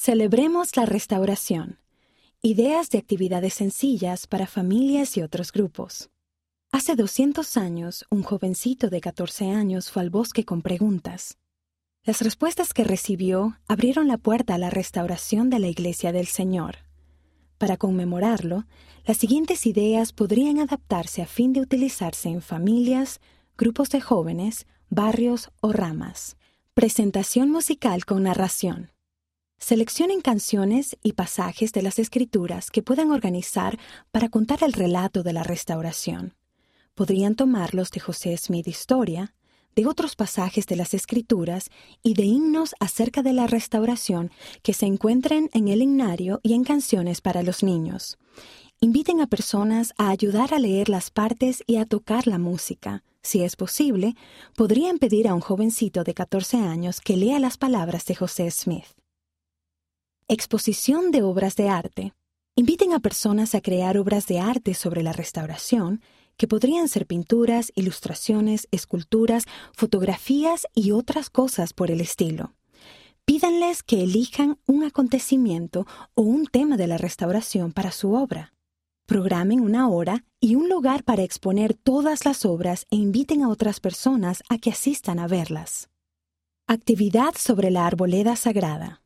Celebremos la restauración. Ideas de actividades sencillas para familias y otros grupos. Hace 200 años, un jovencito de 14 años fue al bosque con preguntas. Las respuestas que recibió abrieron la puerta a la restauración de la Iglesia del Señor. Para conmemorarlo, las siguientes ideas podrían adaptarse a fin de utilizarse en familias, grupos de jóvenes, barrios o ramas. Presentación musical con narración. Seleccionen canciones y pasajes de las escrituras que puedan organizar para contar el relato de la restauración. Podrían tomarlos de José Smith Historia, de otros pasajes de las escrituras y de himnos acerca de la restauración que se encuentren en el himnario y en canciones para los niños. Inviten a personas a ayudar a leer las partes y a tocar la música. Si es posible, podrían pedir a un jovencito de 14 años que lea las palabras de José Smith. Exposición de obras de arte. Inviten a personas a crear obras de arte sobre la restauración, que podrían ser pinturas, ilustraciones, esculturas, fotografías y otras cosas por el estilo. Pídanles que elijan un acontecimiento o un tema de la restauración para su obra. Programen una hora y un lugar para exponer todas las obras e inviten a otras personas a que asistan a verlas. Actividad sobre la arboleda sagrada.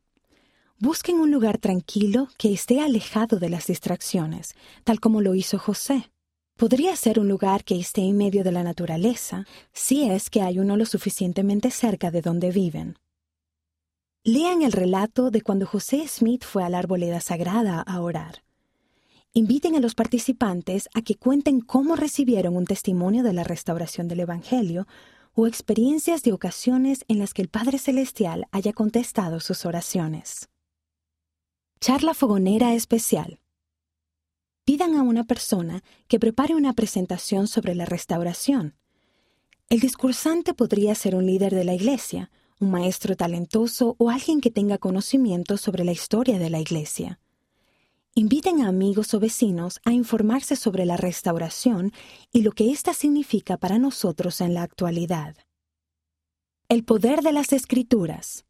Busquen un lugar tranquilo que esté alejado de las distracciones, tal como lo hizo José. Podría ser un lugar que esté en medio de la naturaleza, si es que hay uno lo suficientemente cerca de donde viven. Lean el relato de cuando José Smith fue a la arboleda sagrada a orar. Inviten a los participantes a que cuenten cómo recibieron un testimonio de la restauración del Evangelio o experiencias de ocasiones en las que el Padre Celestial haya contestado sus oraciones. Charla fogonera especial. Pidan a una persona que prepare una presentación sobre la restauración. El discursante podría ser un líder de la iglesia, un maestro talentoso o alguien que tenga conocimiento sobre la historia de la iglesia. Inviten a amigos o vecinos a informarse sobre la restauración y lo que ésta significa para nosotros en la actualidad. El poder de las escrituras.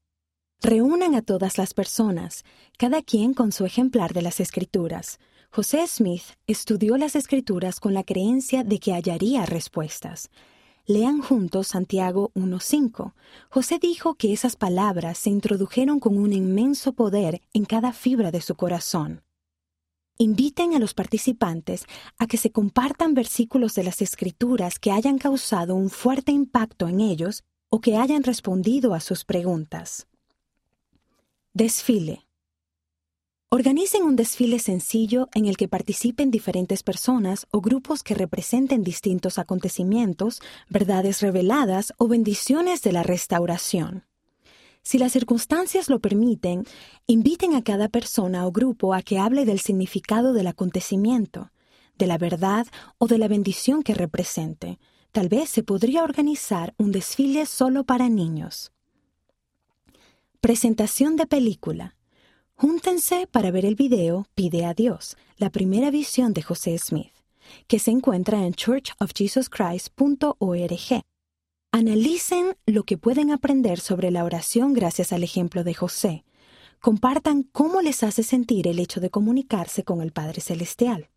Reúnan a todas las personas, cada quien con su ejemplar de las escrituras. José Smith estudió las escrituras con la creencia de que hallaría respuestas. Lean juntos Santiago 1.5. José dijo que esas palabras se introdujeron con un inmenso poder en cada fibra de su corazón. Inviten a los participantes a que se compartan versículos de las escrituras que hayan causado un fuerte impacto en ellos o que hayan respondido a sus preguntas. Desfile. Organicen un desfile sencillo en el que participen diferentes personas o grupos que representen distintos acontecimientos, verdades reveladas o bendiciones de la restauración. Si las circunstancias lo permiten, inviten a cada persona o grupo a que hable del significado del acontecimiento, de la verdad o de la bendición que represente. Tal vez se podría organizar un desfile solo para niños. Presentación de película. Júntense para ver el video Pide a Dios, la primera visión de José Smith, que se encuentra en churchofjesuschrist.org. Analicen lo que pueden aprender sobre la oración gracias al ejemplo de José. Compartan cómo les hace sentir el hecho de comunicarse con el Padre Celestial.